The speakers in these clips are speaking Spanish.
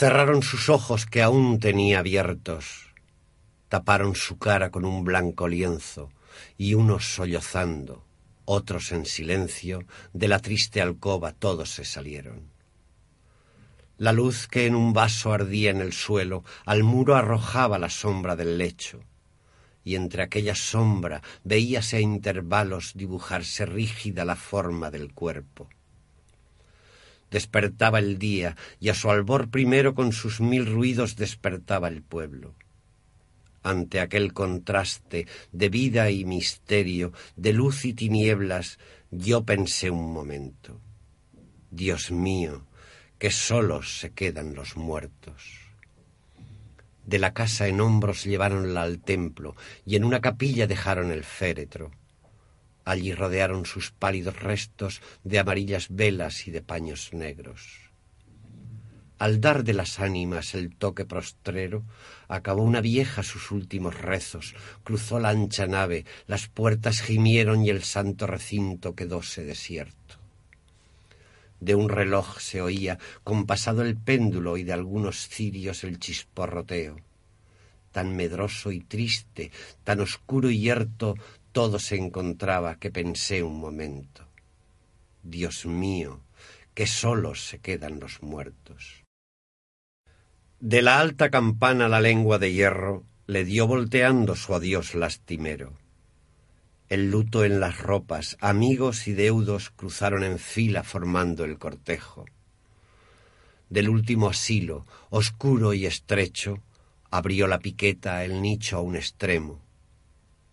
Cerraron sus ojos que aún tenía abiertos, taparon su cara con un blanco lienzo, y unos sollozando, otros en silencio, de la triste alcoba todos se salieron. La luz que en un vaso ardía en el suelo al muro arrojaba la sombra del lecho, y entre aquella sombra veíase a intervalos dibujarse rígida la forma del cuerpo. Despertaba el día, y a su albor primero con sus mil ruidos despertaba el pueblo. Ante aquel contraste de vida y misterio, de luz y tinieblas, yo pensé un momento. Dios mío, que solos se quedan los muertos. De la casa en hombros lleváronla al templo y en una capilla dejaron el féretro. Allí rodearon sus pálidos restos de amarillas velas y de paños negros. Al dar de las ánimas el toque prostrero, acabó una vieja sus últimos rezos, cruzó la ancha nave, las puertas gimieron y el santo recinto quedóse desierto. De un reloj se oía, compasado el péndulo, y de algunos cirios el chisporroteo. Tan medroso y triste, tan oscuro y yerto, todo se encontraba que pensé un momento. Dios mío, que solos se quedan los muertos. De la alta campana la lengua de hierro le dio volteando su adiós lastimero el luto en las ropas, amigos y deudos cruzaron en fila formando el cortejo. Del último asilo, oscuro y estrecho, abrió la piqueta el nicho a un extremo.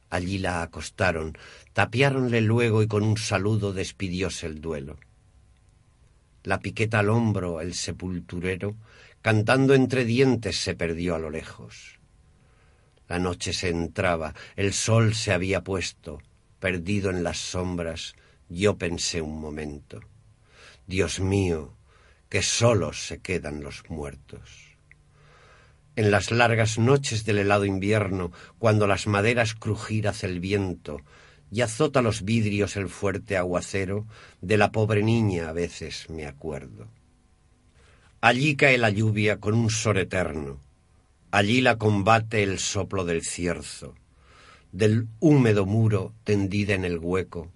Allí la acostaron, tapiáronle luego y con un saludo despidióse el duelo. La piqueta al hombro, el sepulturero, cantando entre dientes se perdió a lo lejos. La noche se entraba, el sol se había puesto, perdido en las sombras, yo pensé un momento. Dios mío, que solos se quedan los muertos. En las largas noches del helado invierno, cuando las maderas crujir hace el viento y azota los vidrios el fuerte aguacero, de la pobre niña a veces me acuerdo. Allí cae la lluvia con un sol eterno, allí la combate el soplo del cierzo del húmedo muro tendida en el hueco,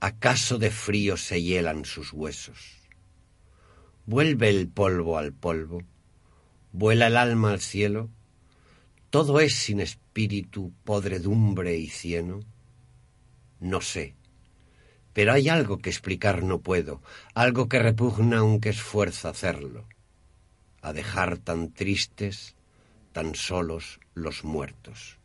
acaso de frío se hielan sus huesos. Vuelve el polvo al polvo, vuela el alma al cielo, todo es sin espíritu, podredumbre y cieno. No sé, pero hay algo que explicar no puedo, algo que repugna aunque esfuerza hacerlo, a dejar tan tristes, tan solos los muertos.